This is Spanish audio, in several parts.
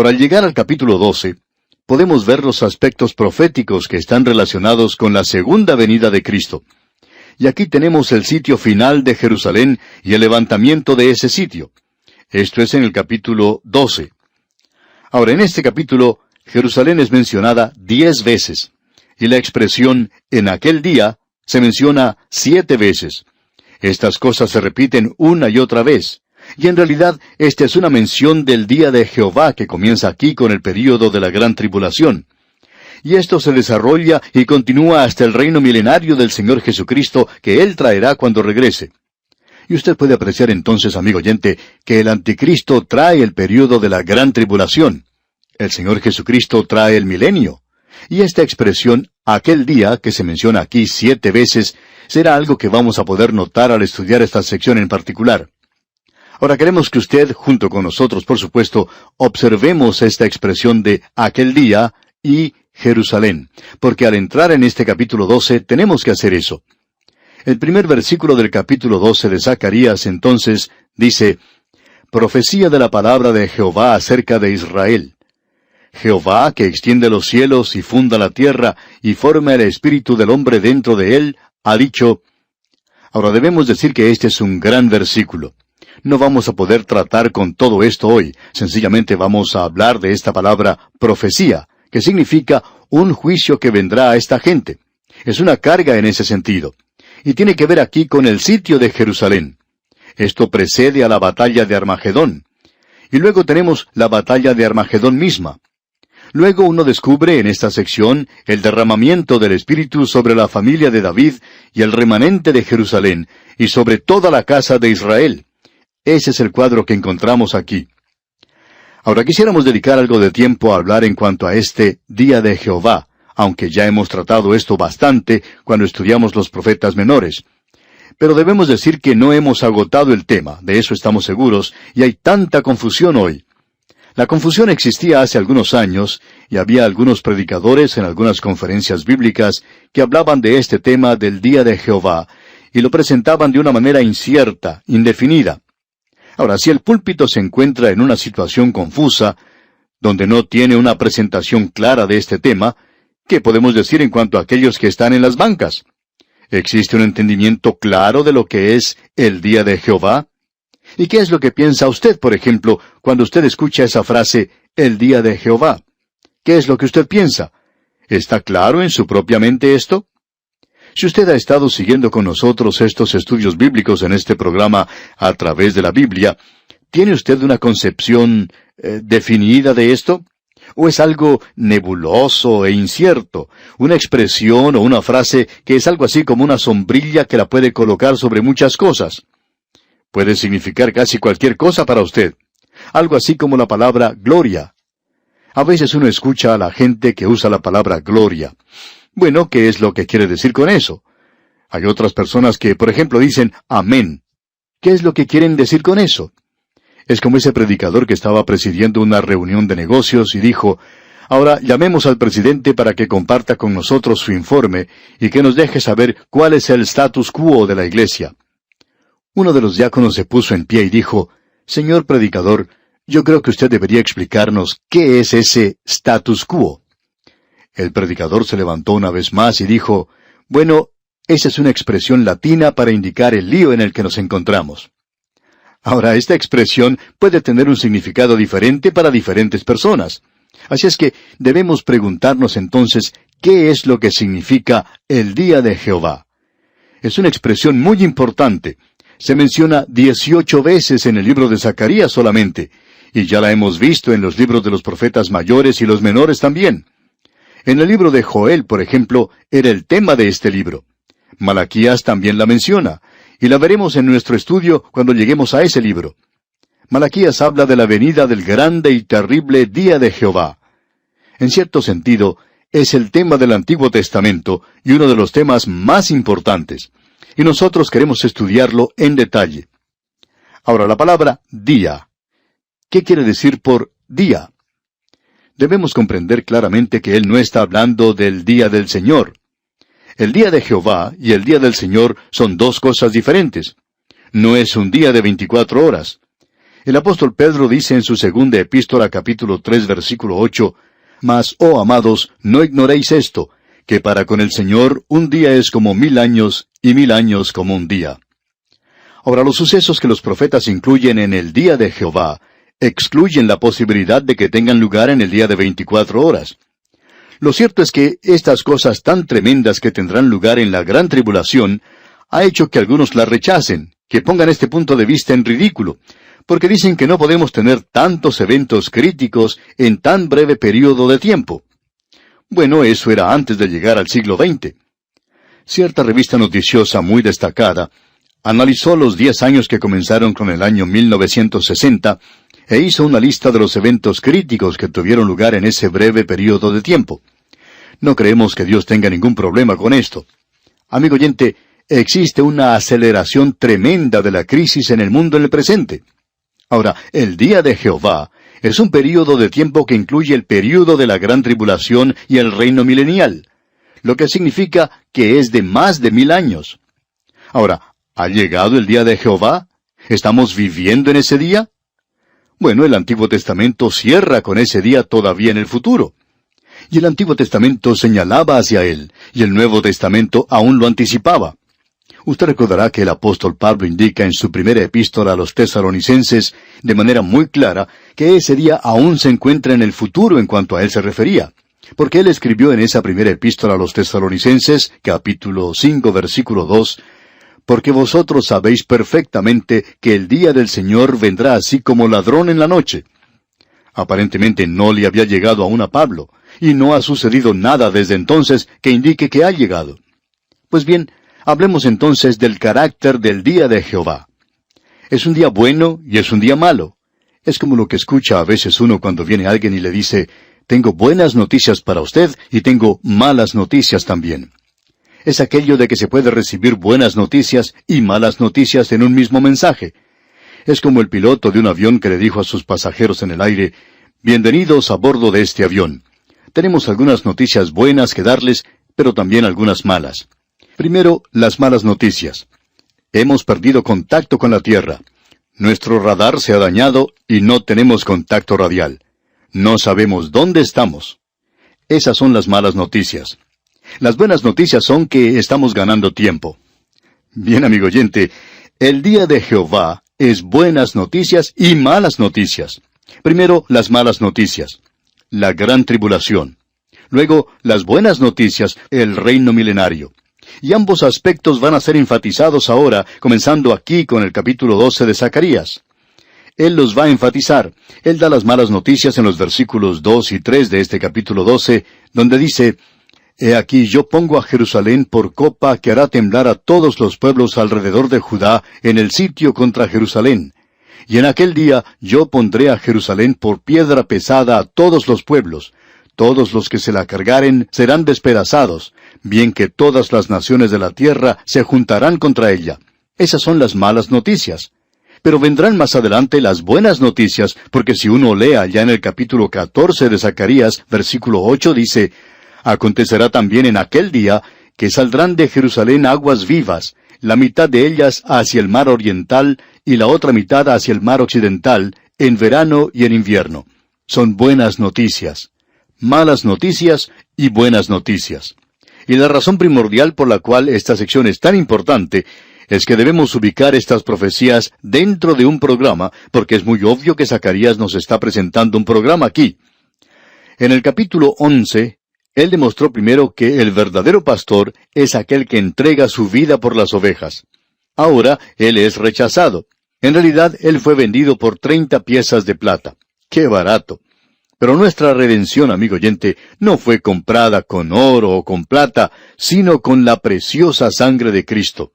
Ahora, al llegar al capítulo 12, podemos ver los aspectos proféticos que están relacionados con la segunda venida de Cristo. Y aquí tenemos el sitio final de Jerusalén y el levantamiento de ese sitio. Esto es en el capítulo 12. Ahora, en este capítulo, Jerusalén es mencionada diez veces, y la expresión en aquel día se menciona siete veces. Estas cosas se repiten una y otra vez. Y en realidad esta es una mención del día de Jehová que comienza aquí con el período de la gran tribulación. Y esto se desarrolla y continúa hasta el reino milenario del Señor Jesucristo que Él traerá cuando regrese. Y usted puede apreciar entonces, amigo oyente, que el anticristo trae el período de la gran tribulación. El Señor Jesucristo trae el milenio. Y esta expresión, aquel día, que se menciona aquí siete veces, será algo que vamos a poder notar al estudiar esta sección en particular. Ahora queremos que usted, junto con nosotros, por supuesto, observemos esta expresión de aquel día y Jerusalén, porque al entrar en este capítulo 12 tenemos que hacer eso. El primer versículo del capítulo 12 de Zacarías entonces dice, Profecía de la palabra de Jehová acerca de Israel. Jehová, que extiende los cielos y funda la tierra y forma el espíritu del hombre dentro de él, ha dicho, Ahora debemos decir que este es un gran versículo. No vamos a poder tratar con todo esto hoy, sencillamente vamos a hablar de esta palabra profecía, que significa un juicio que vendrá a esta gente. Es una carga en ese sentido. Y tiene que ver aquí con el sitio de Jerusalén. Esto precede a la batalla de Armagedón. Y luego tenemos la batalla de Armagedón misma. Luego uno descubre en esta sección el derramamiento del Espíritu sobre la familia de David y el remanente de Jerusalén, y sobre toda la casa de Israel. Ese es el cuadro que encontramos aquí. Ahora quisiéramos dedicar algo de tiempo a hablar en cuanto a este Día de Jehová, aunque ya hemos tratado esto bastante cuando estudiamos los profetas menores. Pero debemos decir que no hemos agotado el tema, de eso estamos seguros, y hay tanta confusión hoy. La confusión existía hace algunos años, y había algunos predicadores en algunas conferencias bíblicas que hablaban de este tema del Día de Jehová, y lo presentaban de una manera incierta, indefinida. Ahora, si el púlpito se encuentra en una situación confusa, donde no tiene una presentación clara de este tema, ¿qué podemos decir en cuanto a aquellos que están en las bancas? ¿Existe un entendimiento claro de lo que es el día de Jehová? ¿Y qué es lo que piensa usted, por ejemplo, cuando usted escucha esa frase, el día de Jehová? ¿Qué es lo que usted piensa? ¿Está claro en su propia mente esto? Si usted ha estado siguiendo con nosotros estos estudios bíblicos en este programa a través de la Biblia, ¿tiene usted una concepción eh, definida de esto? ¿O es algo nebuloso e incierto? Una expresión o una frase que es algo así como una sombrilla que la puede colocar sobre muchas cosas. Puede significar casi cualquier cosa para usted. Algo así como la palabra gloria. A veces uno escucha a la gente que usa la palabra gloria. Bueno, ¿qué es lo que quiere decir con eso? Hay otras personas que, por ejemplo, dicen amén. ¿Qué es lo que quieren decir con eso? Es como ese predicador que estaba presidiendo una reunión de negocios y dijo, Ahora llamemos al presidente para que comparta con nosotros su informe y que nos deje saber cuál es el status quo de la iglesia. Uno de los diáconos se puso en pie y dijo, Señor predicador, yo creo que usted debería explicarnos qué es ese status quo. El predicador se levantó una vez más y dijo, Bueno, esa es una expresión latina para indicar el lío en el que nos encontramos. Ahora, esta expresión puede tener un significado diferente para diferentes personas. Así es que debemos preguntarnos entonces qué es lo que significa el día de Jehová. Es una expresión muy importante. Se menciona dieciocho veces en el libro de Zacarías solamente, y ya la hemos visto en los libros de los profetas mayores y los menores también. En el libro de Joel, por ejemplo, era el tema de este libro. Malaquías también la menciona, y la veremos en nuestro estudio cuando lleguemos a ese libro. Malaquías habla de la venida del grande y terrible día de Jehová. En cierto sentido, es el tema del Antiguo Testamento y uno de los temas más importantes. Y nosotros queremos estudiarlo en detalle. Ahora, la palabra día. ¿Qué quiere decir por día? Debemos comprender claramente que Él no está hablando del día del Señor. El día de Jehová y el día del Señor son dos cosas diferentes. No es un día de veinticuatro horas. El apóstol Pedro dice en su segunda epístola capítulo tres versículo ocho, Mas, oh amados, no ignoréis esto, que para con el Señor un día es como mil años y mil años como un día. Ahora, los sucesos que los profetas incluyen en el día de Jehová excluyen la posibilidad de que tengan lugar en el día de veinticuatro horas. Lo cierto es que estas cosas tan tremendas que tendrán lugar en la gran tribulación ha hecho que algunos la rechacen, que pongan este punto de vista en ridículo, porque dicen que no podemos tener tantos eventos críticos en tan breve periodo de tiempo. Bueno, eso era antes de llegar al siglo XX. Cierta revista noticiosa muy destacada analizó los diez años que comenzaron con el año 1960 e hizo una lista de los eventos críticos que tuvieron lugar en ese breve periodo de tiempo. No creemos que Dios tenga ningún problema con esto. Amigo oyente, existe una aceleración tremenda de la crisis en el mundo en el presente. Ahora, el día de Jehová es un período de tiempo que incluye el período de la gran tribulación y el reino milenial, lo que significa que es de más de mil años. Ahora, ¿ha llegado el día de Jehová? ¿Estamos viviendo en ese día? Bueno, el Antiguo Testamento cierra con ese día todavía en el futuro. Y el Antiguo Testamento señalaba hacia él, y el Nuevo Testamento aún lo anticipaba. Usted recordará que el apóstol Pablo indica en su primera epístola a los tesalonicenses de manera muy clara que ese día aún se encuentra en el futuro en cuanto a él se refería. Porque él escribió en esa primera epístola a los tesalonicenses, capítulo 5, versículo 2, porque vosotros sabéis perfectamente que el día del Señor vendrá así como ladrón en la noche. Aparentemente no le había llegado aún a Pablo, y no ha sucedido nada desde entonces que indique que ha llegado. Pues bien, Hablemos entonces del carácter del día de Jehová. Es un día bueno y es un día malo. Es como lo que escucha a veces uno cuando viene alguien y le dice, tengo buenas noticias para usted y tengo malas noticias también. Es aquello de que se puede recibir buenas noticias y malas noticias en un mismo mensaje. Es como el piloto de un avión que le dijo a sus pasajeros en el aire, Bienvenidos a bordo de este avión. Tenemos algunas noticias buenas que darles, pero también algunas malas. Primero, las malas noticias. Hemos perdido contacto con la Tierra. Nuestro radar se ha dañado y no tenemos contacto radial. No sabemos dónde estamos. Esas son las malas noticias. Las buenas noticias son que estamos ganando tiempo. Bien, amigo oyente, el día de Jehová es buenas noticias y malas noticias. Primero, las malas noticias. La gran tribulación. Luego, las buenas noticias, el reino milenario. Y ambos aspectos van a ser enfatizados ahora, comenzando aquí con el capítulo 12 de Zacarías. Él los va a enfatizar. Él da las malas noticias en los versículos 2 y 3 de este capítulo 12, donde dice, He aquí yo pongo a Jerusalén por copa que hará temblar a todos los pueblos alrededor de Judá en el sitio contra Jerusalén. Y en aquel día yo pondré a Jerusalén por piedra pesada a todos los pueblos, todos los que se la cargaren serán despedazados, bien que todas las naciones de la tierra se juntarán contra ella. Esas son las malas noticias. Pero vendrán más adelante las buenas noticias, porque si uno lea ya en el capítulo 14 de Zacarías, versículo 8 dice, Acontecerá también en aquel día que saldrán de Jerusalén aguas vivas, la mitad de ellas hacia el mar oriental y la otra mitad hacia el mar occidental, en verano y en invierno. Son buenas noticias malas noticias y buenas noticias. Y la razón primordial por la cual esta sección es tan importante es que debemos ubicar estas profecías dentro de un programa, porque es muy obvio que Zacarías nos está presentando un programa aquí. En el capítulo 11, él demostró primero que el verdadero pastor es aquel que entrega su vida por las ovejas. Ahora él es rechazado. En realidad, él fue vendido por treinta piezas de plata. ¡Qué barato! Pero nuestra redención, amigo oyente, no fue comprada con oro o con plata, sino con la preciosa sangre de Cristo.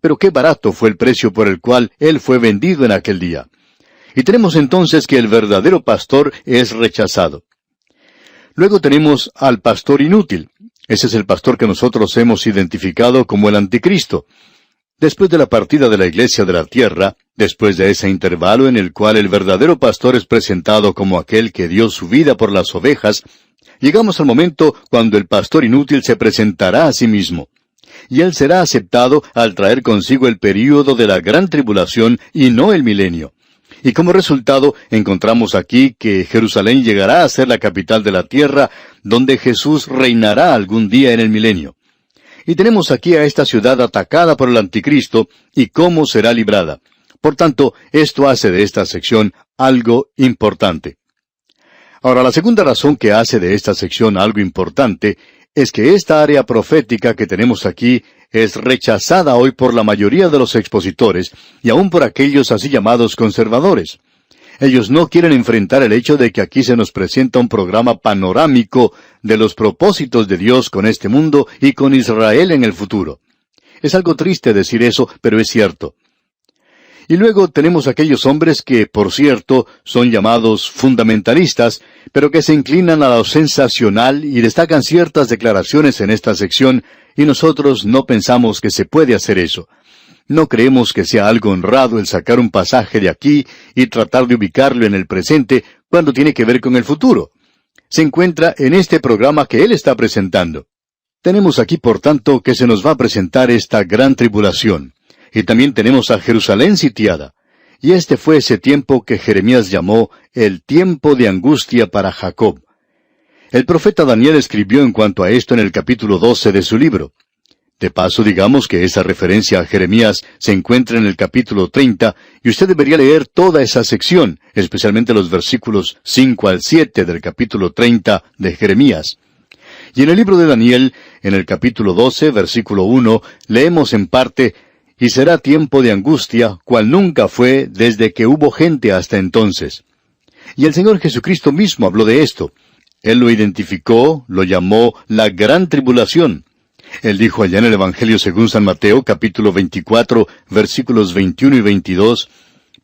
Pero qué barato fue el precio por el cual Él fue vendido en aquel día. Y tenemos entonces que el verdadero pastor es rechazado. Luego tenemos al pastor inútil. Ese es el pastor que nosotros hemos identificado como el anticristo. Después de la partida de la iglesia de la tierra, después de ese intervalo en el cual el verdadero pastor es presentado como aquel que dio su vida por las ovejas, llegamos al momento cuando el pastor inútil se presentará a sí mismo. Y él será aceptado al traer consigo el período de la gran tribulación y no el milenio. Y como resultado, encontramos aquí que Jerusalén llegará a ser la capital de la tierra, donde Jesús reinará algún día en el milenio. Y tenemos aquí a esta ciudad atacada por el anticristo y cómo será librada. Por tanto, esto hace de esta sección algo importante. Ahora, la segunda razón que hace de esta sección algo importante es que esta área profética que tenemos aquí es rechazada hoy por la mayoría de los expositores y aún por aquellos así llamados conservadores. Ellos no quieren enfrentar el hecho de que aquí se nos presenta un programa panorámico de los propósitos de Dios con este mundo y con Israel en el futuro. Es algo triste decir eso, pero es cierto. Y luego tenemos aquellos hombres que, por cierto, son llamados fundamentalistas, pero que se inclinan a lo sensacional y destacan ciertas declaraciones en esta sección, y nosotros no pensamos que se puede hacer eso. No creemos que sea algo honrado el sacar un pasaje de aquí y tratar de ubicarlo en el presente cuando tiene que ver con el futuro. Se encuentra en este programa que él está presentando. Tenemos aquí, por tanto, que se nos va a presentar esta gran tribulación. Y también tenemos a Jerusalén sitiada. Y este fue ese tiempo que Jeremías llamó el tiempo de angustia para Jacob. El profeta Daniel escribió en cuanto a esto en el capítulo 12 de su libro. De paso, digamos que esa referencia a Jeremías se encuentra en el capítulo 30 y usted debería leer toda esa sección, especialmente los versículos 5 al 7 del capítulo 30 de Jeremías. Y en el libro de Daniel, en el capítulo 12, versículo 1, leemos en parte, Y será tiempo de angustia, cual nunca fue desde que hubo gente hasta entonces. Y el Señor Jesucristo mismo habló de esto. Él lo identificó, lo llamó la gran tribulación. Él dijo allá en el Evangelio según San Mateo capítulo 24 versículos 21 y 22,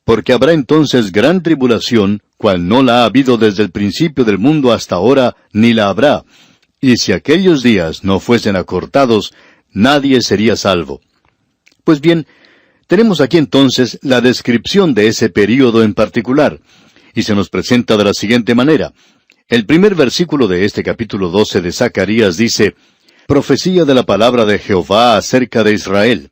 Porque habrá entonces gran tribulación, cual no la ha habido desde el principio del mundo hasta ahora, ni la habrá. Y si aquellos días no fuesen acortados, nadie sería salvo. Pues bien, tenemos aquí entonces la descripción de ese período en particular, y se nos presenta de la siguiente manera. El primer versículo de este capítulo 12 de Zacarías dice, Profecía de la palabra de Jehová acerca de Israel.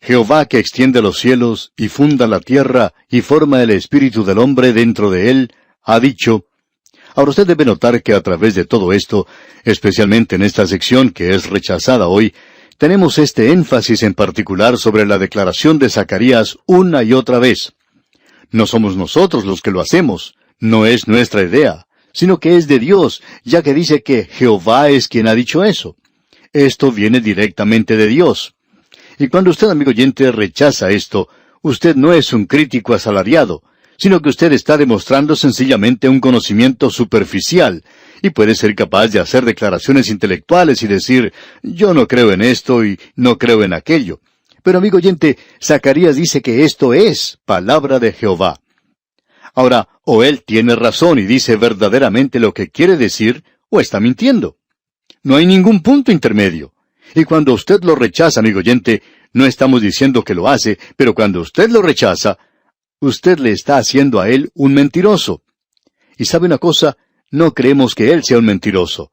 Jehová que extiende los cielos y funda la tierra y forma el espíritu del hombre dentro de él, ha dicho, Ahora usted debe notar que a través de todo esto, especialmente en esta sección que es rechazada hoy, tenemos este énfasis en particular sobre la declaración de Zacarías una y otra vez. No somos nosotros los que lo hacemos, no es nuestra idea, sino que es de Dios, ya que dice que Jehová es quien ha dicho eso. Esto viene directamente de Dios. Y cuando usted, amigo oyente, rechaza esto, usted no es un crítico asalariado, sino que usted está demostrando sencillamente un conocimiento superficial, y puede ser capaz de hacer declaraciones intelectuales y decir, yo no creo en esto y no creo en aquello. Pero amigo oyente, Zacarías dice que esto es palabra de Jehová. Ahora, o él tiene razón y dice verdaderamente lo que quiere decir, o está mintiendo. No hay ningún punto intermedio. Y cuando usted lo rechaza, amigo oyente, no estamos diciendo que lo hace, pero cuando usted lo rechaza, usted le está haciendo a él un mentiroso. Y sabe una cosa, no creemos que él sea un mentiroso.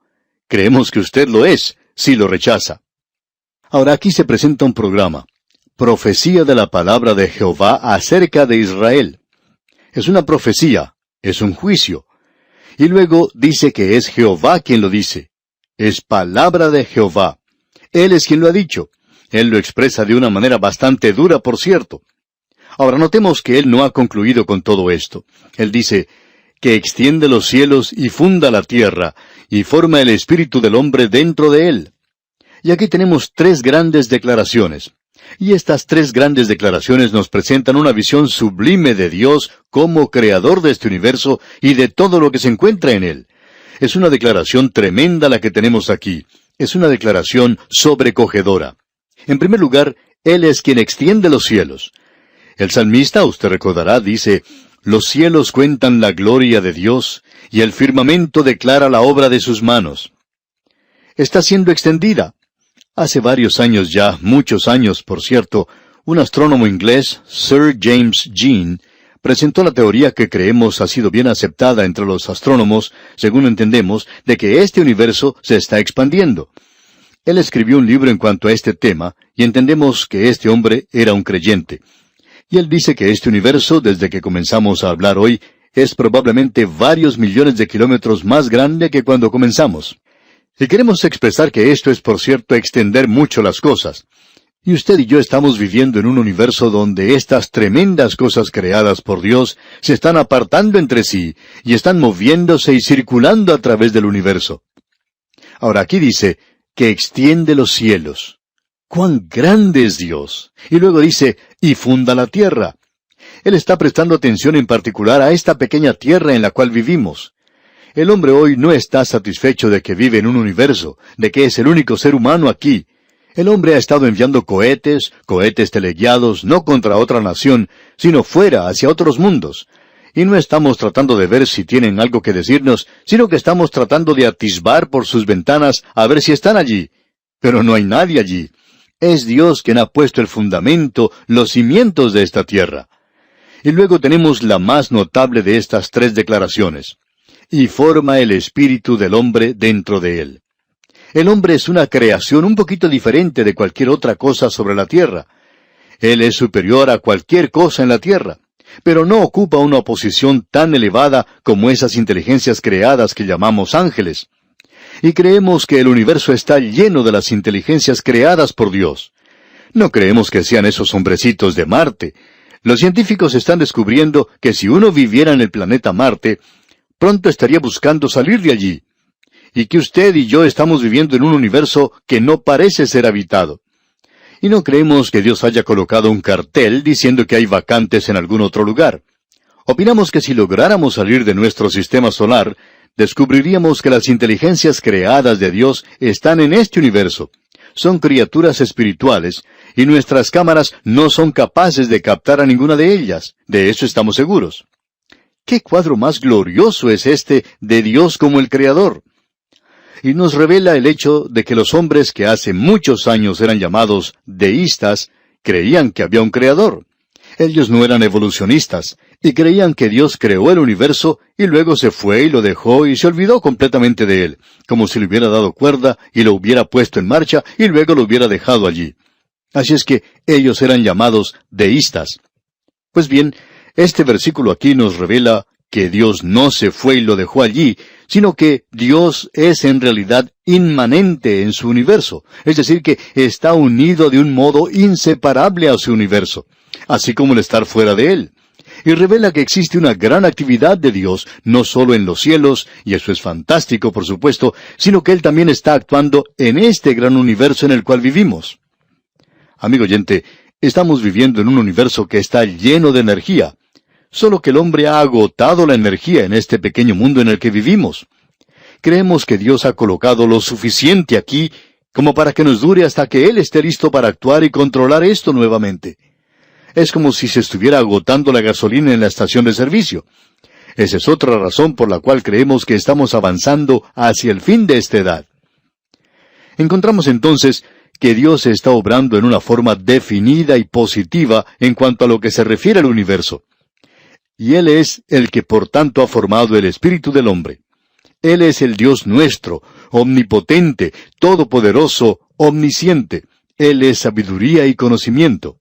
Creemos que usted lo es, si lo rechaza. Ahora aquí se presenta un programa. Profecía de la palabra de Jehová acerca de Israel. Es una profecía, es un juicio. Y luego dice que es Jehová quien lo dice. Es palabra de Jehová. Él es quien lo ha dicho. Él lo expresa de una manera bastante dura, por cierto. Ahora notemos que Él no ha concluido con todo esto. Él dice, que extiende los cielos y funda la tierra, y forma el espíritu del hombre dentro de él. Y aquí tenemos tres grandes declaraciones. Y estas tres grandes declaraciones nos presentan una visión sublime de Dios como creador de este universo y de todo lo que se encuentra en él. Es una declaración tremenda la que tenemos aquí. Es una declaración sobrecogedora. En primer lugar, Él es quien extiende los cielos. El salmista, usted recordará, dice, Los cielos cuentan la gloria de Dios, y el firmamento declara la obra de sus manos. Está siendo extendida. Hace varios años ya, muchos años, por cierto, un astrónomo inglés, Sir James Jean, presentó la teoría que creemos ha sido bien aceptada entre los astrónomos, según entendemos, de que este universo se está expandiendo. Él escribió un libro en cuanto a este tema, y entendemos que este hombre era un creyente. Y él dice que este universo, desde que comenzamos a hablar hoy, es probablemente varios millones de kilómetros más grande que cuando comenzamos. Y queremos expresar que esto es, por cierto, extender mucho las cosas. Y usted y yo estamos viviendo en un universo donde estas tremendas cosas creadas por Dios se están apartando entre sí y están moviéndose y circulando a través del universo. Ahora aquí dice que extiende los cielos. ¡Cuán grande es Dios! Y luego dice, y funda la tierra. Él está prestando atención en particular a esta pequeña tierra en la cual vivimos. El hombre hoy no está satisfecho de que vive en un universo, de que es el único ser humano aquí. El hombre ha estado enviando cohetes, cohetes teleguiados, no contra otra nación, sino fuera, hacia otros mundos. Y no estamos tratando de ver si tienen algo que decirnos, sino que estamos tratando de atisbar por sus ventanas a ver si están allí. Pero no hay nadie allí. Es Dios quien ha puesto el fundamento, los cimientos de esta tierra. Y luego tenemos la más notable de estas tres declaraciones y forma el espíritu del hombre dentro de él. El hombre es una creación un poquito diferente de cualquier otra cosa sobre la tierra. Él es superior a cualquier cosa en la tierra, pero no ocupa una posición tan elevada como esas inteligencias creadas que llamamos ángeles. Y creemos que el universo está lleno de las inteligencias creadas por Dios. No creemos que sean esos hombrecitos de Marte. Los científicos están descubriendo que si uno viviera en el planeta Marte, pronto estaría buscando salir de allí. Y que usted y yo estamos viviendo en un universo que no parece ser habitado. Y no creemos que Dios haya colocado un cartel diciendo que hay vacantes en algún otro lugar. Opinamos que si lográramos salir de nuestro sistema solar, descubriríamos que las inteligencias creadas de Dios están en este universo. Son criaturas espirituales, y nuestras cámaras no son capaces de captar a ninguna de ellas. De eso estamos seguros. ¿Qué cuadro más glorioso es este de Dios como el Creador? Y nos revela el hecho de que los hombres que hace muchos años eran llamados deístas, creían que había un Creador. Ellos no eran evolucionistas, y creían que Dios creó el universo y luego se fue y lo dejó y se olvidó completamente de él, como si le hubiera dado cuerda y lo hubiera puesto en marcha y luego lo hubiera dejado allí. Así es que ellos eran llamados deístas. Pues bien, este versículo aquí nos revela que Dios no se fue y lo dejó allí, sino que Dios es en realidad inmanente en su universo, es decir, que está unido de un modo inseparable a su universo, así como el estar fuera de él. Y revela que existe una gran actividad de Dios, no solo en los cielos, y eso es fantástico, por supuesto, sino que Él también está actuando en este gran universo en el cual vivimos. Amigo oyente, estamos viviendo en un universo que está lleno de energía, solo que el hombre ha agotado la energía en este pequeño mundo en el que vivimos. Creemos que Dios ha colocado lo suficiente aquí como para que nos dure hasta que Él esté listo para actuar y controlar esto nuevamente. Es como si se estuviera agotando la gasolina en la estación de servicio. Esa es otra razón por la cual creemos que estamos avanzando hacia el fin de esta edad. Encontramos entonces que Dios está obrando en una forma definida y positiva en cuanto a lo que se refiere al universo y Él es el que por tanto ha formado el espíritu del hombre. Él es el Dios nuestro, omnipotente, todopoderoso, omnisciente. Él es sabiduría y conocimiento.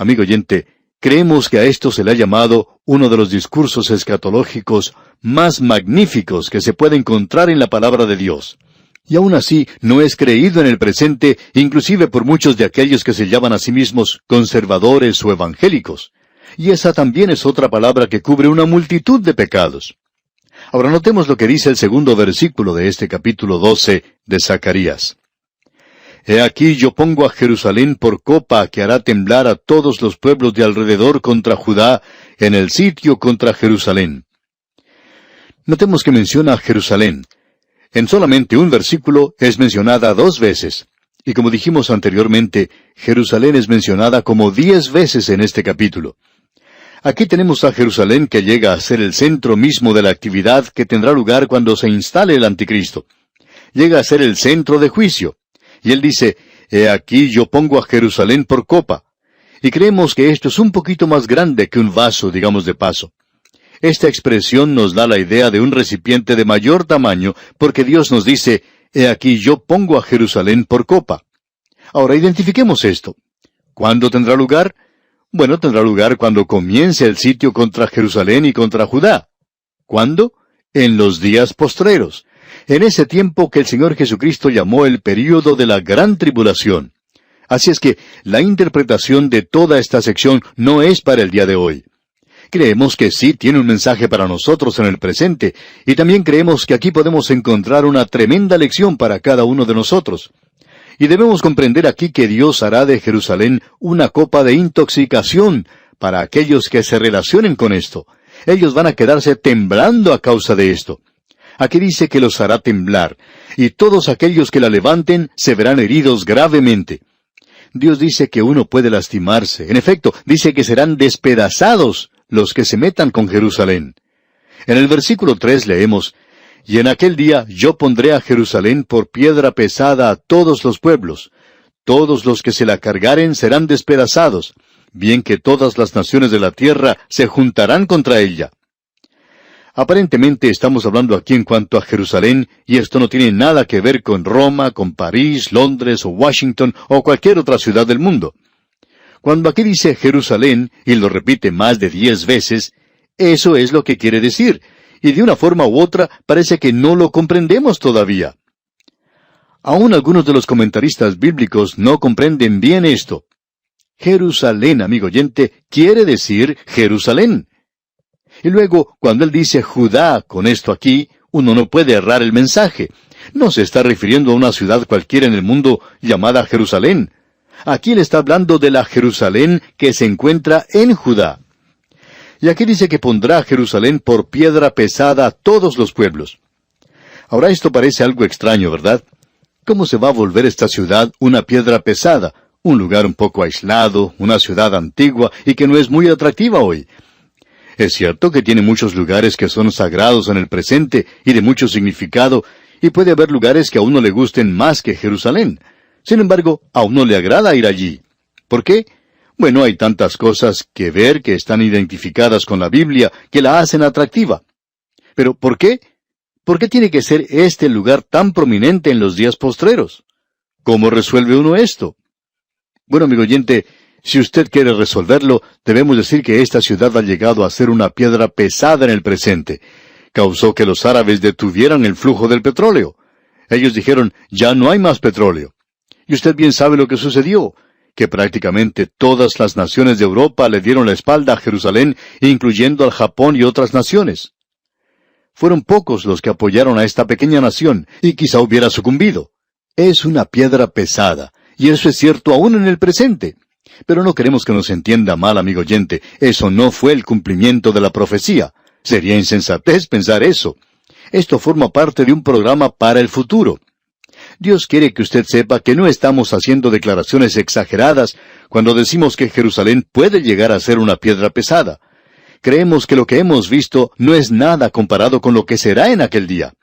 Amigo oyente, creemos que a esto se le ha llamado uno de los discursos escatológicos más magníficos que se puede encontrar en la palabra de Dios. Y aún así no es creído en el presente, inclusive por muchos de aquellos que se llaman a sí mismos conservadores o evangélicos y esa también es otra palabra que cubre una multitud de pecados. Ahora notemos lo que dice el segundo versículo de este capítulo 12 de Zacarías. He aquí yo pongo a Jerusalén por copa que hará temblar a todos los pueblos de alrededor contra Judá en el sitio contra Jerusalén. Notemos que menciona a Jerusalén. En solamente un versículo es mencionada dos veces. Y como dijimos anteriormente, Jerusalén es mencionada como diez veces en este capítulo. Aquí tenemos a Jerusalén que llega a ser el centro mismo de la actividad que tendrá lugar cuando se instale el anticristo. Llega a ser el centro de juicio. Y él dice, He aquí yo pongo a Jerusalén por copa. Y creemos que esto es un poquito más grande que un vaso, digamos de paso. Esta expresión nos da la idea de un recipiente de mayor tamaño, porque Dios nos dice, He aquí yo pongo a Jerusalén por copa. Ahora identifiquemos esto. ¿Cuándo tendrá lugar? Bueno, tendrá lugar cuando comience el sitio contra Jerusalén y contra Judá. ¿Cuándo? En los días postreros. En ese tiempo que el Señor Jesucristo llamó el período de la gran tribulación. Así es que la interpretación de toda esta sección no es para el día de hoy. Creemos que sí tiene un mensaje para nosotros en el presente, y también creemos que aquí podemos encontrar una tremenda lección para cada uno de nosotros. Y debemos comprender aquí que Dios hará de Jerusalén una copa de intoxicación para aquellos que se relacionen con esto. Ellos van a quedarse temblando a causa de esto. Aquí dice que los hará temblar, y todos aquellos que la levanten se verán heridos gravemente. Dios dice que uno puede lastimarse. En efecto, dice que serán despedazados los que se metan con Jerusalén. En el versículo tres leemos, Y en aquel día yo pondré a Jerusalén por piedra pesada a todos los pueblos. Todos los que se la cargaren serán despedazados, bien que todas las naciones de la tierra se juntarán contra ella. Aparentemente estamos hablando aquí en cuanto a Jerusalén, y esto no tiene nada que ver con Roma, con París, Londres o Washington o cualquier otra ciudad del mundo. Cuando aquí dice Jerusalén, y lo repite más de diez veces, eso es lo que quiere decir, y de una forma u otra parece que no lo comprendemos todavía. Aún algunos de los comentaristas bíblicos no comprenden bien esto. Jerusalén, amigo oyente, quiere decir Jerusalén. Y luego, cuando él dice Judá con esto aquí, uno no puede errar el mensaje. No se está refiriendo a una ciudad cualquiera en el mundo llamada Jerusalén. Aquí le está hablando de la Jerusalén que se encuentra en Judá. Y aquí dice que pondrá Jerusalén por piedra pesada a todos los pueblos. Ahora esto parece algo extraño, ¿verdad? ¿Cómo se va a volver esta ciudad una piedra pesada? Un lugar un poco aislado, una ciudad antigua y que no es muy atractiva hoy. Es cierto que tiene muchos lugares que son sagrados en el presente y de mucho significado, y puede haber lugares que a uno le gusten más que Jerusalén. Sin embargo, a uno le agrada ir allí. ¿Por qué? Bueno, hay tantas cosas que ver que están identificadas con la Biblia que la hacen atractiva. Pero ¿por qué? ¿Por qué tiene que ser este lugar tan prominente en los días postreros? ¿Cómo resuelve uno esto? Bueno, amigo oyente, si usted quiere resolverlo, debemos decir que esta ciudad ha llegado a ser una piedra pesada en el presente. Causó que los árabes detuvieran el flujo del petróleo. Ellos dijeron, ya no hay más petróleo. Y usted bien sabe lo que sucedió, que prácticamente todas las naciones de Europa le dieron la espalda a Jerusalén, incluyendo al Japón y otras naciones. Fueron pocos los que apoyaron a esta pequeña nación, y quizá hubiera sucumbido. Es una piedra pesada, y eso es cierto aún en el presente. Pero no queremos que nos entienda mal, amigo oyente, eso no fue el cumplimiento de la profecía. Sería insensatez pensar eso. Esto forma parte de un programa para el futuro. Dios quiere que usted sepa que no estamos haciendo declaraciones exageradas cuando decimos que Jerusalén puede llegar a ser una piedra pesada. Creemos que lo que hemos visto no es nada comparado con lo que será en aquel día.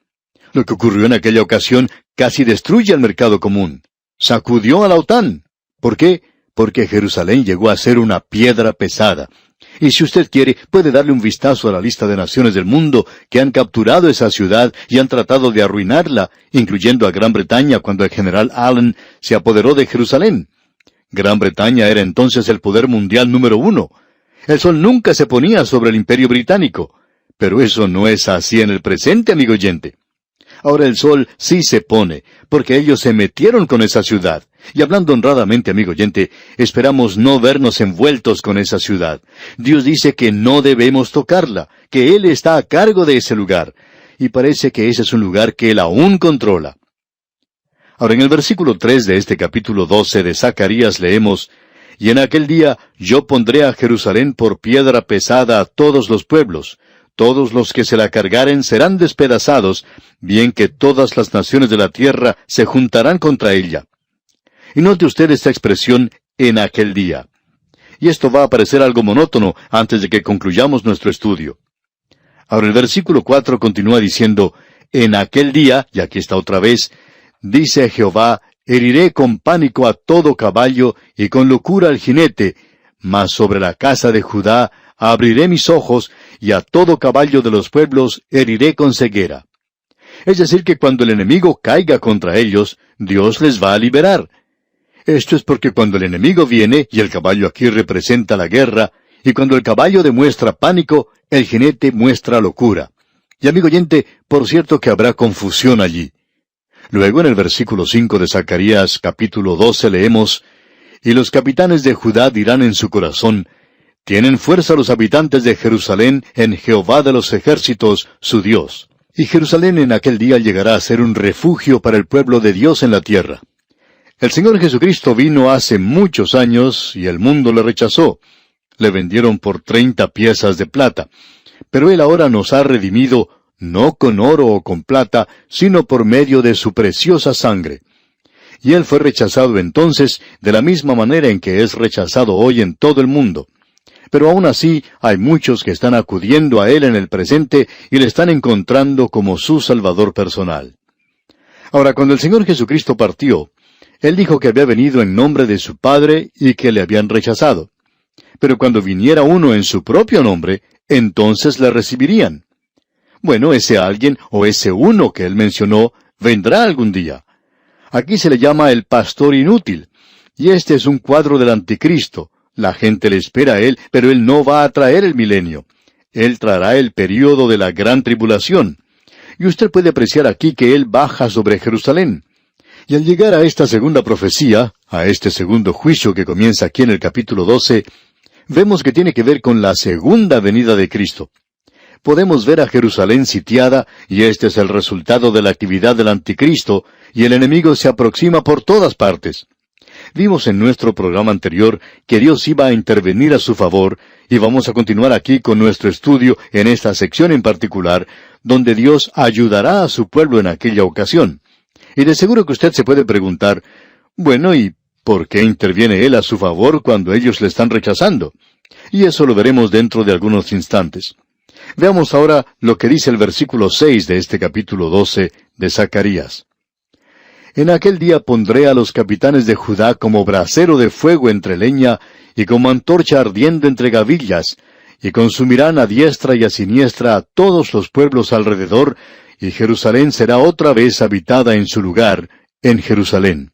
Lo que ocurrió en aquella ocasión casi destruye el mercado común. Sacudió a la OTAN. ¿Por qué? Porque Jerusalén llegó a ser una piedra pesada. Y si usted quiere, puede darle un vistazo a la lista de naciones del mundo que han capturado esa ciudad y han tratado de arruinarla, incluyendo a Gran Bretaña cuando el general Allen se apoderó de Jerusalén. Gran Bretaña era entonces el poder mundial número uno. El sol nunca se ponía sobre el imperio británico. Pero eso no es así en el presente, amigo oyente. Ahora el sol sí se pone, porque ellos se metieron con esa ciudad. Y hablando honradamente, amigo oyente, esperamos no vernos envueltos con esa ciudad. Dios dice que no debemos tocarla, que Él está a cargo de ese lugar. Y parece que ese es un lugar que Él aún controla. Ahora en el versículo tres de este capítulo doce de Zacarías leemos, Y en aquel día yo pondré a Jerusalén por piedra pesada a todos los pueblos, todos los que se la cargaren serán despedazados, bien que todas las naciones de la tierra se juntarán contra ella. Y note usted esta expresión en aquel día. Y esto va a parecer algo monótono antes de que concluyamos nuestro estudio. Ahora el versículo cuatro continúa diciendo, En aquel día, y aquí está otra vez, dice Jehová, heriré con pánico a todo caballo y con locura al jinete, mas sobre la casa de Judá abriré mis ojos, y a todo caballo de los pueblos heriré con ceguera. Es decir, que cuando el enemigo caiga contra ellos, Dios les va a liberar. Esto es porque cuando el enemigo viene, y el caballo aquí representa la guerra, y cuando el caballo demuestra pánico, el jinete muestra locura. Y amigo oyente, por cierto que habrá confusión allí. Luego en el versículo cinco de Zacarías capítulo doce leemos, Y los capitanes de Judá dirán en su corazón, Tienen fuerza los habitantes de Jerusalén en Jehová de los ejércitos, su Dios. Y Jerusalén en aquel día llegará a ser un refugio para el pueblo de Dios en la tierra. El Señor Jesucristo vino hace muchos años y el mundo le rechazó. Le vendieron por treinta piezas de plata. Pero Él ahora nos ha redimido no con oro o con plata, sino por medio de su preciosa sangre. Y Él fue rechazado entonces de la misma manera en que es rechazado hoy en todo el mundo. Pero aún así hay muchos que están acudiendo a Él en el presente y le están encontrando como su Salvador personal. Ahora, cuando el Señor Jesucristo partió, Él dijo que había venido en nombre de su Padre y que le habían rechazado. Pero cuando viniera uno en su propio nombre, entonces le recibirían. Bueno, ese alguien o ese uno que él mencionó vendrá algún día. Aquí se le llama el pastor inútil, y este es un cuadro del anticristo, la gente le espera a él, pero él no va a traer el milenio. Él traerá el período de la gran tribulación. Y usted puede apreciar aquí que él baja sobre Jerusalén. Y al llegar a esta segunda profecía, a este segundo juicio que comienza aquí en el capítulo 12, vemos que tiene que ver con la segunda venida de Cristo. Podemos ver a Jerusalén sitiada, y este es el resultado de la actividad del anticristo, y el enemigo se aproxima por todas partes. Vimos en nuestro programa anterior que Dios iba a intervenir a su favor y vamos a continuar aquí con nuestro estudio en esta sección en particular, donde Dios ayudará a su pueblo en aquella ocasión. Y de seguro que usted se puede preguntar, bueno, ¿y por qué interviene Él a su favor cuando ellos le están rechazando? Y eso lo veremos dentro de algunos instantes. Veamos ahora lo que dice el versículo seis de este capítulo doce de Zacarías. En aquel día pondré a los capitanes de Judá como brasero de fuego entre leña y como antorcha ardiendo entre gavillas, y consumirán a diestra y a siniestra a todos los pueblos alrededor, y Jerusalén será otra vez habitada en su lugar, en Jerusalén.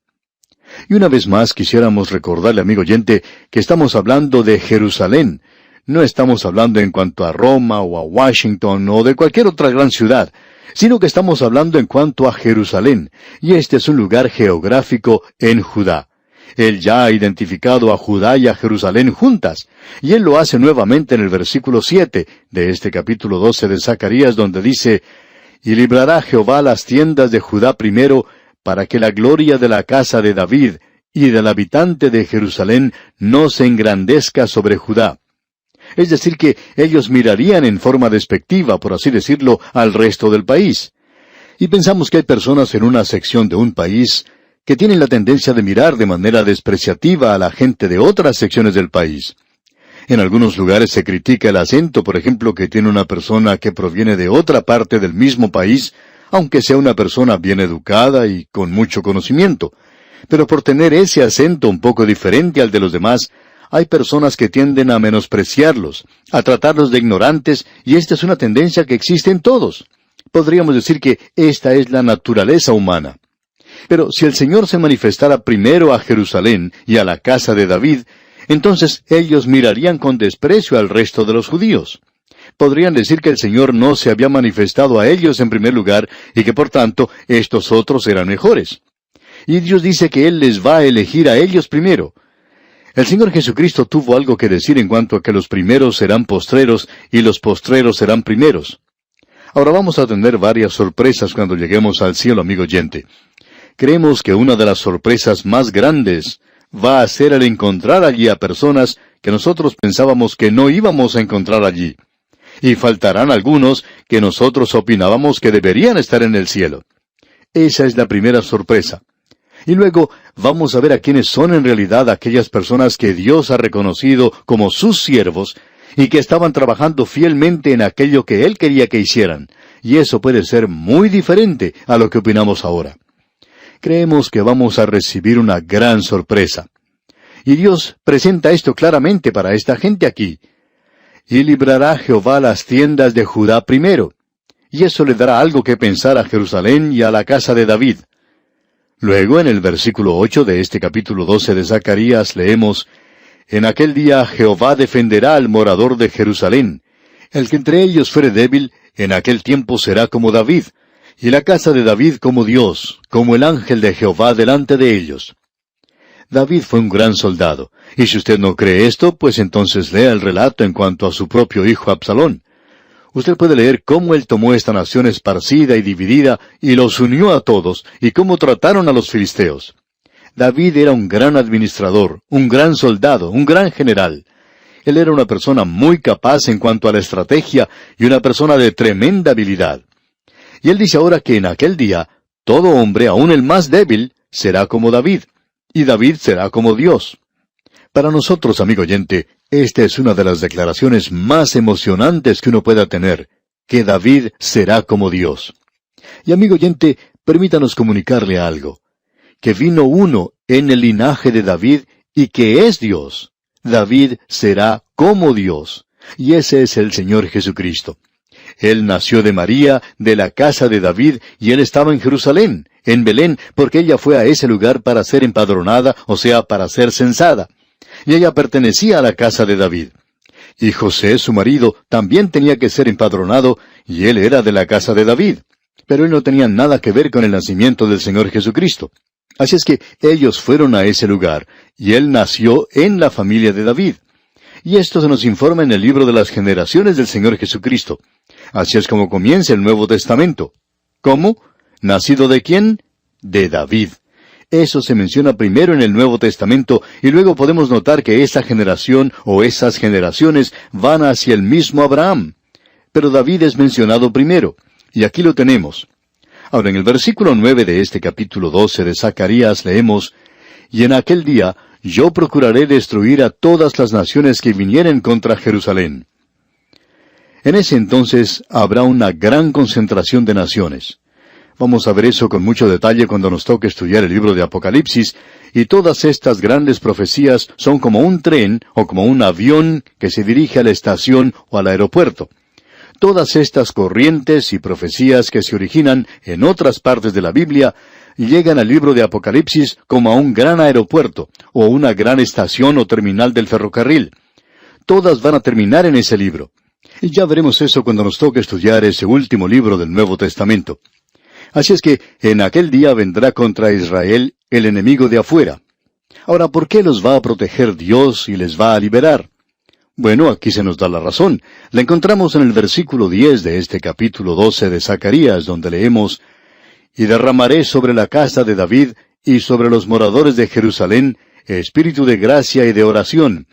Y una vez más quisiéramos recordarle, amigo oyente, que estamos hablando de Jerusalén. No estamos hablando en cuanto a Roma o a Washington o de cualquier otra gran ciudad sino que estamos hablando en cuanto a Jerusalén, y este es un lugar geográfico en Judá. Él ya ha identificado a Judá y a Jerusalén juntas, y él lo hace nuevamente en el versículo siete de este capítulo doce de Zacarías, donde dice, Y librará Jehová las tiendas de Judá primero, para que la gloria de la casa de David y del habitante de Jerusalén no se engrandezca sobre Judá es decir, que ellos mirarían en forma despectiva, por así decirlo, al resto del país. Y pensamos que hay personas en una sección de un país que tienen la tendencia de mirar de manera despreciativa a la gente de otras secciones del país. En algunos lugares se critica el acento, por ejemplo, que tiene una persona que proviene de otra parte del mismo país, aunque sea una persona bien educada y con mucho conocimiento. Pero por tener ese acento un poco diferente al de los demás, hay personas que tienden a menospreciarlos, a tratarlos de ignorantes, y esta es una tendencia que existe en todos. Podríamos decir que esta es la naturaleza humana. Pero si el Señor se manifestara primero a Jerusalén y a la casa de David, entonces ellos mirarían con desprecio al resto de los judíos. Podrían decir que el Señor no se había manifestado a ellos en primer lugar y que por tanto estos otros eran mejores. Y Dios dice que Él les va a elegir a ellos primero, el Señor Jesucristo tuvo algo que decir en cuanto a que los primeros serán postreros y los postreros serán primeros. Ahora vamos a tener varias sorpresas cuando lleguemos al cielo, amigo oyente. Creemos que una de las sorpresas más grandes va a ser el encontrar allí a personas que nosotros pensábamos que no íbamos a encontrar allí. Y faltarán algunos que nosotros opinábamos que deberían estar en el cielo. Esa es la primera sorpresa. Y luego vamos a ver a quiénes son en realidad aquellas personas que Dios ha reconocido como sus siervos y que estaban trabajando fielmente en aquello que Él quería que hicieran. Y eso puede ser muy diferente a lo que opinamos ahora. Creemos que vamos a recibir una gran sorpresa. Y Dios presenta esto claramente para esta gente aquí. Y librará Jehová las tiendas de Judá primero. Y eso le dará algo que pensar a Jerusalén y a la casa de David. Luego, en el versículo ocho de este capítulo doce de Zacarías, leemos En aquel día Jehová defenderá al morador de Jerusalén. El que entre ellos fuere débil, en aquel tiempo será como David, y la casa de David como Dios, como el ángel de Jehová delante de ellos. David fue un gran soldado, y si usted no cree esto, pues entonces lea el relato en cuanto a su propio hijo Absalón. Usted puede leer cómo él tomó esta nación esparcida y dividida y los unió a todos y cómo trataron a los filisteos. David era un gran administrador, un gran soldado, un gran general. Él era una persona muy capaz en cuanto a la estrategia y una persona de tremenda habilidad. Y él dice ahora que en aquel día todo hombre, aun el más débil, será como David, y David será como Dios. Para nosotros, amigo oyente, esta es una de las declaraciones más emocionantes que uno pueda tener, que David será como Dios. Y amigo oyente, permítanos comunicarle algo, que vino uno en el linaje de David y que es Dios. David será como Dios. Y ese es el Señor Jesucristo. Él nació de María, de la casa de David, y él estaba en Jerusalén, en Belén, porque ella fue a ese lugar para ser empadronada, o sea, para ser censada y ella pertenecía a la casa de David. Y José, su marido, también tenía que ser empadronado, y él era de la casa de David. Pero él no tenía nada que ver con el nacimiento del Señor Jesucristo. Así es que ellos fueron a ese lugar, y él nació en la familia de David. Y esto se nos informa en el libro de las generaciones del Señor Jesucristo. Así es como comienza el Nuevo Testamento. ¿Cómo? ¿Nacido de quién? De David. Eso se menciona primero en el Nuevo Testamento y luego podemos notar que esa generación o esas generaciones van hacia el mismo Abraham. Pero David es mencionado primero, y aquí lo tenemos. Ahora, en el versículo nueve de este capítulo doce de Zacarías leemos, Y en aquel día yo procuraré destruir a todas las naciones que vinieren contra Jerusalén. En ese entonces habrá una gran concentración de naciones. Vamos a ver eso con mucho detalle cuando nos toque estudiar el libro de Apocalipsis, y todas estas grandes profecías son como un tren o como un avión que se dirige a la estación o al aeropuerto. Todas estas corrientes y profecías que se originan en otras partes de la Biblia llegan al libro de Apocalipsis como a un gran aeropuerto o una gran estación o terminal del ferrocarril. Todas van a terminar en ese libro. Y ya veremos eso cuando nos toque estudiar ese último libro del Nuevo Testamento. Así es que en aquel día vendrá contra Israel el enemigo de afuera. Ahora, ¿por qué los va a proteger Dios y les va a liberar? Bueno, aquí se nos da la razón. La encontramos en el versículo 10 de este capítulo 12 de Zacarías, donde leemos, Y derramaré sobre la casa de David y sobre los moradores de Jerusalén espíritu de gracia y de oración,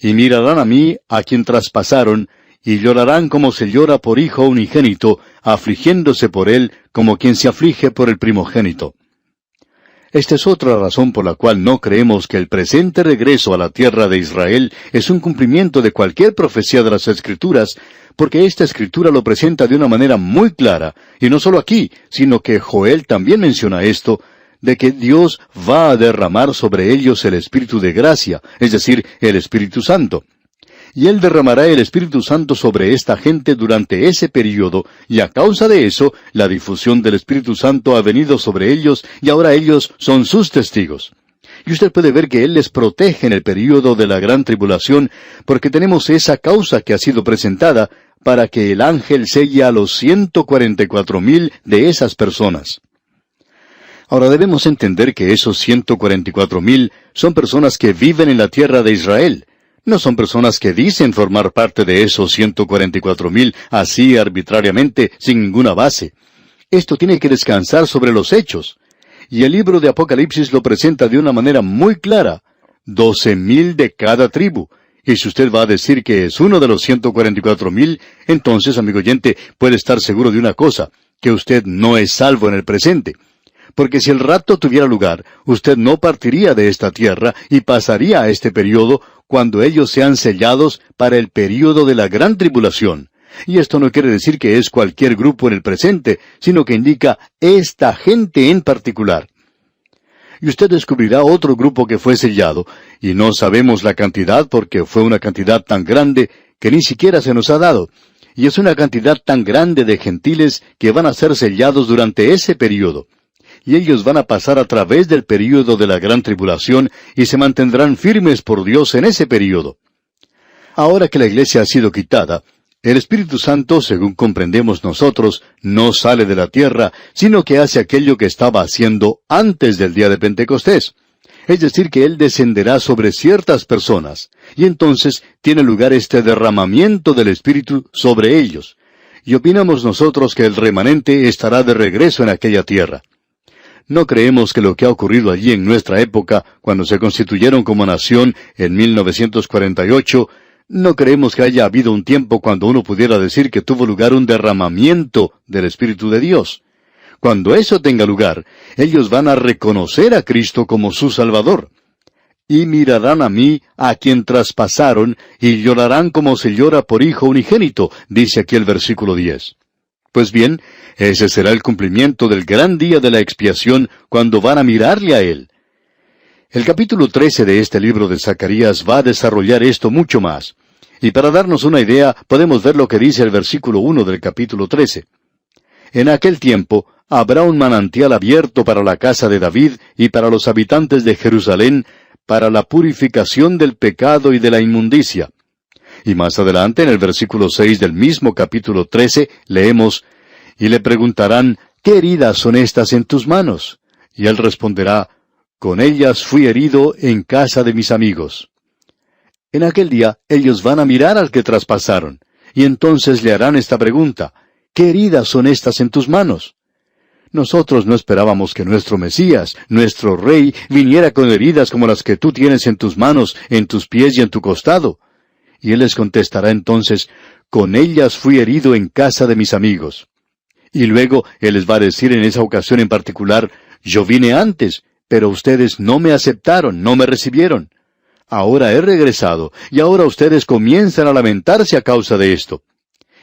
y mirarán a mí, a quien traspasaron, y llorarán como se llora por hijo unigénito, afligiéndose por él como quien se aflige por el primogénito. Esta es otra razón por la cual no creemos que el presente regreso a la tierra de Israel es un cumplimiento de cualquier profecía de las Escrituras, porque esta Escritura lo presenta de una manera muy clara, y no solo aquí, sino que Joel también menciona esto, de que Dios va a derramar sobre ellos el Espíritu de gracia, es decir, el Espíritu Santo y Él derramará el Espíritu Santo sobre esta gente durante ese período, y a causa de eso, la difusión del Espíritu Santo ha venido sobre ellos, y ahora ellos son sus testigos. Y usted puede ver que Él les protege en el período de la gran tribulación, porque tenemos esa causa que ha sido presentada para que el ángel selle a los ciento cuarenta y cuatro mil de esas personas. Ahora debemos entender que esos ciento cuarenta y cuatro mil son personas que viven en la tierra de Israel, no son personas que dicen formar parte de esos 144 mil así arbitrariamente, sin ninguna base. Esto tiene que descansar sobre los hechos. Y el libro de Apocalipsis lo presenta de una manera muy clara. Doce mil de cada tribu. Y si usted va a decir que es uno de los 144 mil, entonces, amigo oyente, puede estar seguro de una cosa, que usted no es salvo en el presente porque si el rapto tuviera lugar, usted no partiría de esta tierra y pasaría a este periodo cuando ellos sean sellados para el periodo de la gran tribulación. Y esto no quiere decir que es cualquier grupo en el presente, sino que indica esta gente en particular. Y usted descubrirá otro grupo que fue sellado, y no sabemos la cantidad porque fue una cantidad tan grande que ni siquiera se nos ha dado. Y es una cantidad tan grande de gentiles que van a ser sellados durante ese periodo. Y ellos van a pasar a través del período de la gran tribulación y se mantendrán firmes por Dios en ese período. Ahora que la iglesia ha sido quitada, el Espíritu Santo, según comprendemos nosotros, no sale de la tierra, sino que hace aquello que estaba haciendo antes del día de Pentecostés. Es decir, que Él descenderá sobre ciertas personas, y entonces tiene lugar este derramamiento del Espíritu sobre ellos. Y opinamos nosotros que el remanente estará de regreso en aquella tierra. No creemos que lo que ha ocurrido allí en nuestra época, cuando se constituyeron como nación en 1948, no creemos que haya habido un tiempo cuando uno pudiera decir que tuvo lugar un derramamiento del Espíritu de Dios. Cuando eso tenga lugar, ellos van a reconocer a Cristo como su Salvador. Y mirarán a mí, a quien traspasaron, y llorarán como se llora por hijo unigénito, dice aquí el versículo 10. Pues bien, ese será el cumplimiento del gran día de la expiación cuando van a mirarle a Él. El capítulo 13 de este libro de Zacarías va a desarrollar esto mucho más. Y para darnos una idea, podemos ver lo que dice el versículo 1 del capítulo 13. En aquel tiempo habrá un manantial abierto para la casa de David y para los habitantes de Jerusalén, para la purificación del pecado y de la inmundicia. Y más adelante, en el versículo seis del mismo capítulo trece, leemos, Y le preguntarán, ¿qué heridas son estas en tus manos? Y él responderá, Con ellas fui herido en casa de mis amigos. En aquel día ellos van a mirar al que traspasaron, y entonces le harán esta pregunta, ¿qué heridas son estas en tus manos? Nosotros no esperábamos que nuestro Mesías, nuestro Rey, viniera con heridas como las que tú tienes en tus manos, en tus pies y en tu costado. Y él les contestará entonces, con ellas fui herido en casa de mis amigos. Y luego él les va a decir en esa ocasión en particular, yo vine antes, pero ustedes no me aceptaron, no me recibieron. Ahora he regresado, y ahora ustedes comienzan a lamentarse a causa de esto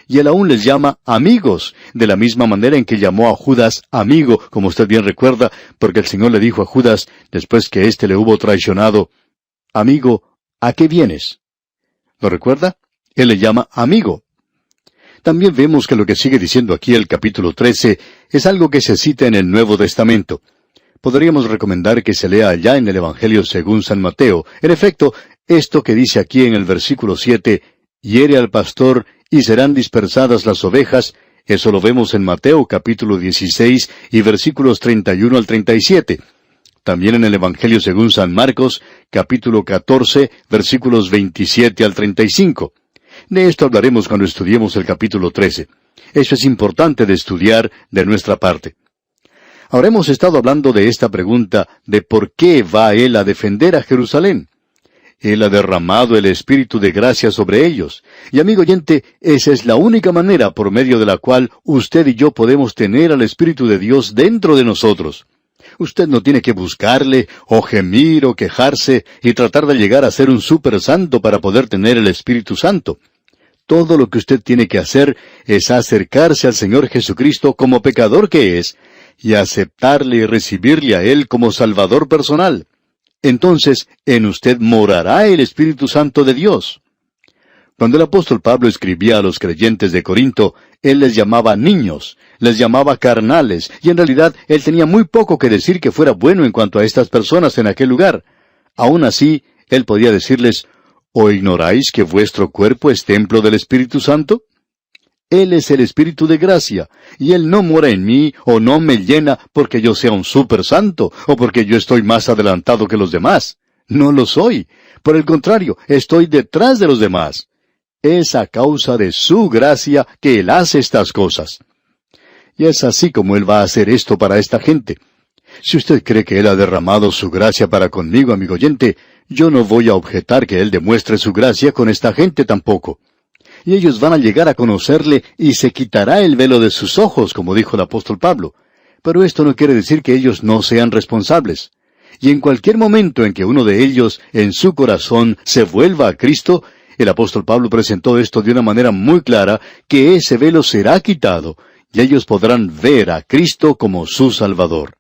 y él aún les llama amigos, de la misma manera en que llamó a Judas amigo, como usted bien recuerda, porque el Señor le dijo a Judas, después que éste le hubo traicionado, Amigo, ¿a qué vienes? ¿Lo recuerda? Él le llama amigo. También vemos que lo que sigue diciendo aquí el capítulo 13 es algo que se cita en el Nuevo Testamento. Podríamos recomendar que se lea allá en el Evangelio según San Mateo. En efecto, esto que dice aquí en el versículo 7, hiere al pastor y serán dispersadas las ovejas, eso lo vemos en Mateo capítulo 16 y versículos 31 al 37. También en el Evangelio según San Marcos, capítulo 14, versículos 27 al 35. De esto hablaremos cuando estudiemos el capítulo 13. Eso es importante de estudiar de nuestra parte. Ahora hemos estado hablando de esta pregunta de por qué va él a defender a Jerusalén. Él ha derramado el Espíritu de gracia sobre ellos. Y amigo oyente, esa es la única manera por medio de la cual usted y yo podemos tener al Espíritu de Dios dentro de nosotros. Usted no tiene que buscarle, o gemir, o quejarse, y tratar de llegar a ser un super santo para poder tener el Espíritu Santo. Todo lo que usted tiene que hacer es acercarse al Señor Jesucristo como pecador que es, y aceptarle y recibirle a Él como Salvador personal entonces en usted morará el Espíritu Santo de Dios. Cuando el apóstol Pablo escribía a los creyentes de Corinto, él les llamaba niños, les llamaba carnales, y en realidad él tenía muy poco que decir que fuera bueno en cuanto a estas personas en aquel lugar. Aún así, él podía decirles, ¿O ignoráis que vuestro cuerpo es templo del Espíritu Santo? Él es el Espíritu de gracia, y Él no mora en mí o no me llena porque yo sea un super santo o porque yo estoy más adelantado que los demás. No lo soy. Por el contrario, estoy detrás de los demás. Es a causa de su gracia que Él hace estas cosas. Y es así como Él va a hacer esto para esta gente. Si usted cree que Él ha derramado su gracia para conmigo, amigo oyente, yo no voy a objetar que Él demuestre su gracia con esta gente tampoco y ellos van a llegar a conocerle y se quitará el velo de sus ojos, como dijo el apóstol Pablo. Pero esto no quiere decir que ellos no sean responsables. Y en cualquier momento en que uno de ellos en su corazón se vuelva a Cristo, el apóstol Pablo presentó esto de una manera muy clara, que ese velo será quitado, y ellos podrán ver a Cristo como su Salvador.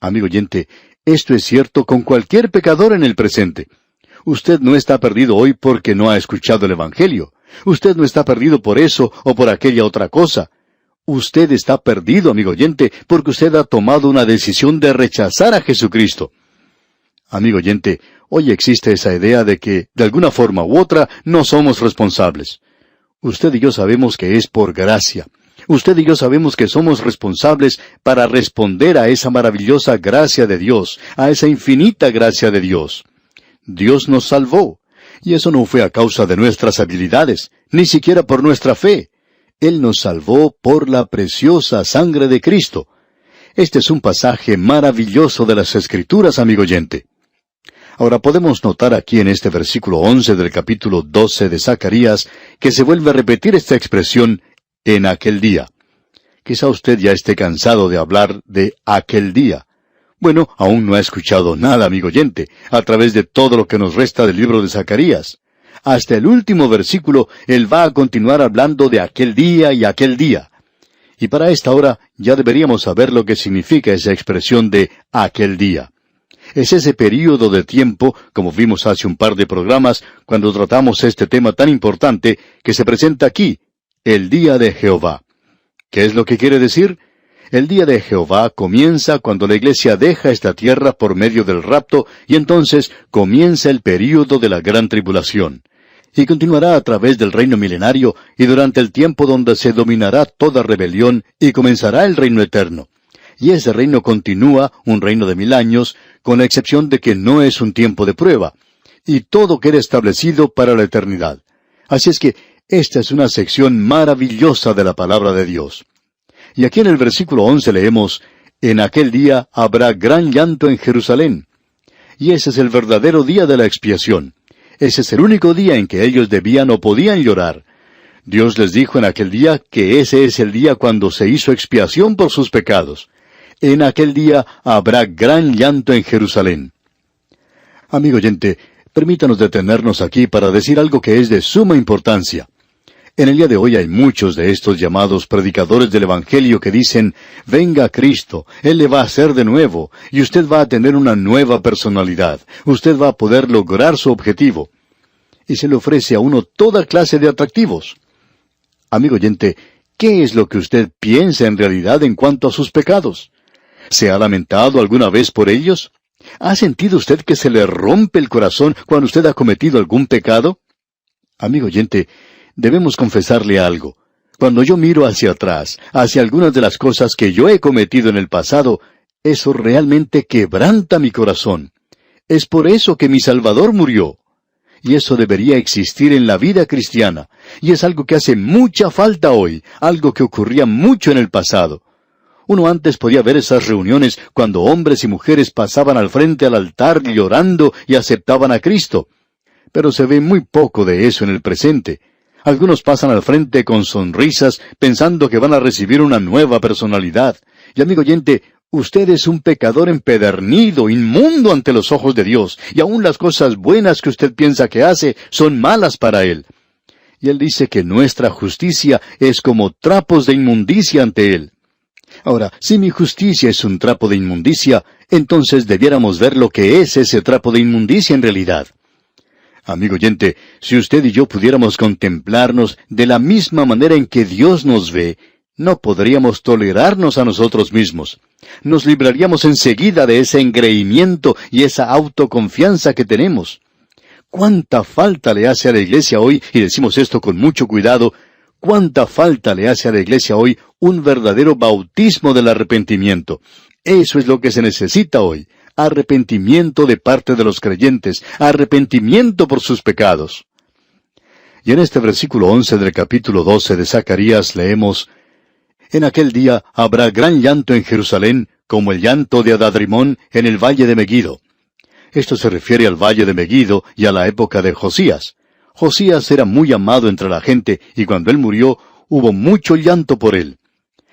Amigo oyente, esto es cierto con cualquier pecador en el presente. Usted no está perdido hoy porque no ha escuchado el Evangelio. Usted no está perdido por eso o por aquella otra cosa. usted está perdido, amigo oyente, porque usted ha tomado una decisión de rechazar a Jesucristo. Amigo oyente, hoy existe esa idea de que, de alguna forma u otra, no somos responsables. Usted y yo sabemos que es por gracia. Usted y yo sabemos que somos responsables para responder a esa maravillosa gracia de Dios, a esa infinita gracia de Dios. Dios nos salvó. Y eso no fue a causa de nuestras habilidades, ni siquiera por nuestra fe. Él nos salvó por la preciosa sangre de Cristo. Este es un pasaje maravilloso de las Escrituras, amigo oyente. Ahora podemos notar aquí en este versículo 11 del capítulo 12 de Zacarías que se vuelve a repetir esta expresión en aquel día. Quizá usted ya esté cansado de hablar de aquel día. Bueno, aún no ha escuchado nada, amigo oyente, a través de todo lo que nos resta del libro de Zacarías. Hasta el último versículo, él va a continuar hablando de aquel día y aquel día. Y para esta hora ya deberíamos saber lo que significa esa expresión de aquel día. Es ese período de tiempo, como vimos hace un par de programas, cuando tratamos este tema tan importante, que se presenta aquí, el día de Jehová. ¿Qué es lo que quiere decir? El día de Jehová comienza cuando la iglesia deja esta tierra por medio del rapto y entonces comienza el período de la gran tribulación. Y continuará a través del reino milenario y durante el tiempo donde se dominará toda rebelión y comenzará el reino eterno y ese reino continúa, un reino de mil años, con la excepción de que no es un tiempo de prueba, y todo queda establecido para la eternidad. Así es que esta es una sección maravillosa de la palabra de Dios. Y aquí en el versículo once leemos, En aquel día habrá gran llanto en Jerusalén. Y ese es el verdadero día de la expiación. Ese es el único día en que ellos debían o podían llorar. Dios les dijo en aquel día que ese es el día cuando se hizo expiación por sus pecados en aquel día habrá gran llanto en Jerusalén. Amigo oyente, permítanos detenernos aquí para decir algo que es de suma importancia. En el día de hoy hay muchos de estos llamados predicadores del Evangelio que dicen, venga Cristo, Él le va a hacer de nuevo, y usted va a tener una nueva personalidad, usted va a poder lograr su objetivo. Y se le ofrece a uno toda clase de atractivos. Amigo oyente, ¿qué es lo que usted piensa en realidad en cuanto a sus pecados? ¿Se ha lamentado alguna vez por ellos? ¿Ha sentido usted que se le rompe el corazón cuando usted ha cometido algún pecado? Amigo oyente, debemos confesarle algo. Cuando yo miro hacia atrás, hacia algunas de las cosas que yo he cometido en el pasado, eso realmente quebranta mi corazón. Es por eso que mi Salvador murió. Y eso debería existir en la vida cristiana. Y es algo que hace mucha falta hoy, algo que ocurría mucho en el pasado. Uno antes podía ver esas reuniones cuando hombres y mujeres pasaban al frente al altar llorando y aceptaban a Cristo. Pero se ve muy poco de eso en el presente. Algunos pasan al frente con sonrisas pensando que van a recibir una nueva personalidad. Y amigo oyente, usted es un pecador empedernido, inmundo ante los ojos de Dios, y aun las cosas buenas que usted piensa que hace son malas para Él. Y Él dice que nuestra justicia es como trapos de inmundicia ante Él. Ahora, si mi justicia es un trapo de inmundicia, entonces debiéramos ver lo que es ese trapo de inmundicia en realidad. Amigo oyente, si usted y yo pudiéramos contemplarnos de la misma manera en que Dios nos ve, no podríamos tolerarnos a nosotros mismos. Nos libraríamos enseguida de ese engreimiento y esa autoconfianza que tenemos. ¿Cuánta falta le hace a la iglesia hoy, y decimos esto con mucho cuidado, cuánta falta le hace a la iglesia hoy un verdadero bautismo del arrepentimiento. Eso es lo que se necesita hoy. Arrepentimiento de parte de los creyentes, arrepentimiento por sus pecados. Y en este versículo once del capítulo doce de Zacarías leemos, En aquel día habrá gran llanto en Jerusalén, como el llanto de Adadrimón en el valle de Megido. Esto se refiere al valle de Megido y a la época de Josías. Josías era muy amado entre la gente, y cuando él murió, hubo mucho llanto por él.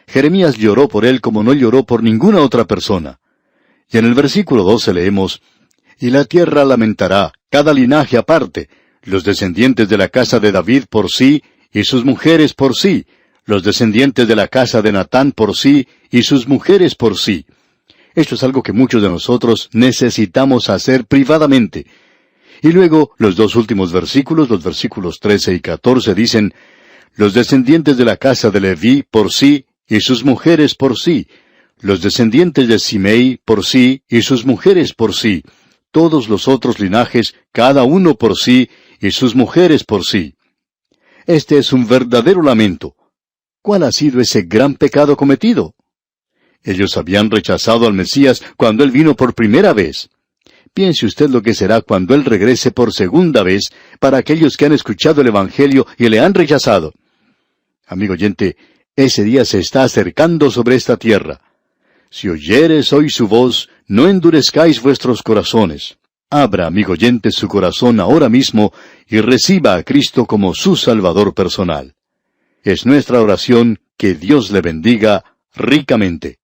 Jeremías lloró por él como no lloró por ninguna otra persona. Y en el versículo 12 leemos, Y la tierra lamentará, cada linaje aparte, los descendientes de la casa de David por sí, y sus mujeres por sí, los descendientes de la casa de Natán por sí, y sus mujeres por sí. Esto es algo que muchos de nosotros necesitamos hacer privadamente, y luego los dos últimos versículos, los versículos 13 y 14, dicen, Los descendientes de la casa de Leví por sí y sus mujeres por sí, los descendientes de Simei por sí y sus mujeres por sí, todos los otros linajes, cada uno por sí y sus mujeres por sí. Este es un verdadero lamento. ¿Cuál ha sido ese gran pecado cometido? Ellos habían rechazado al Mesías cuando Él vino por primera vez. Piense usted lo que será cuando Él regrese por segunda vez para aquellos que han escuchado el Evangelio y le han rechazado. Amigo oyente, ese día se está acercando sobre esta tierra. Si oyeres hoy su voz, no endurezcáis vuestros corazones. Abra, amigo oyente, su corazón ahora mismo y reciba a Cristo como su Salvador personal. Es nuestra oración que Dios le bendiga ricamente.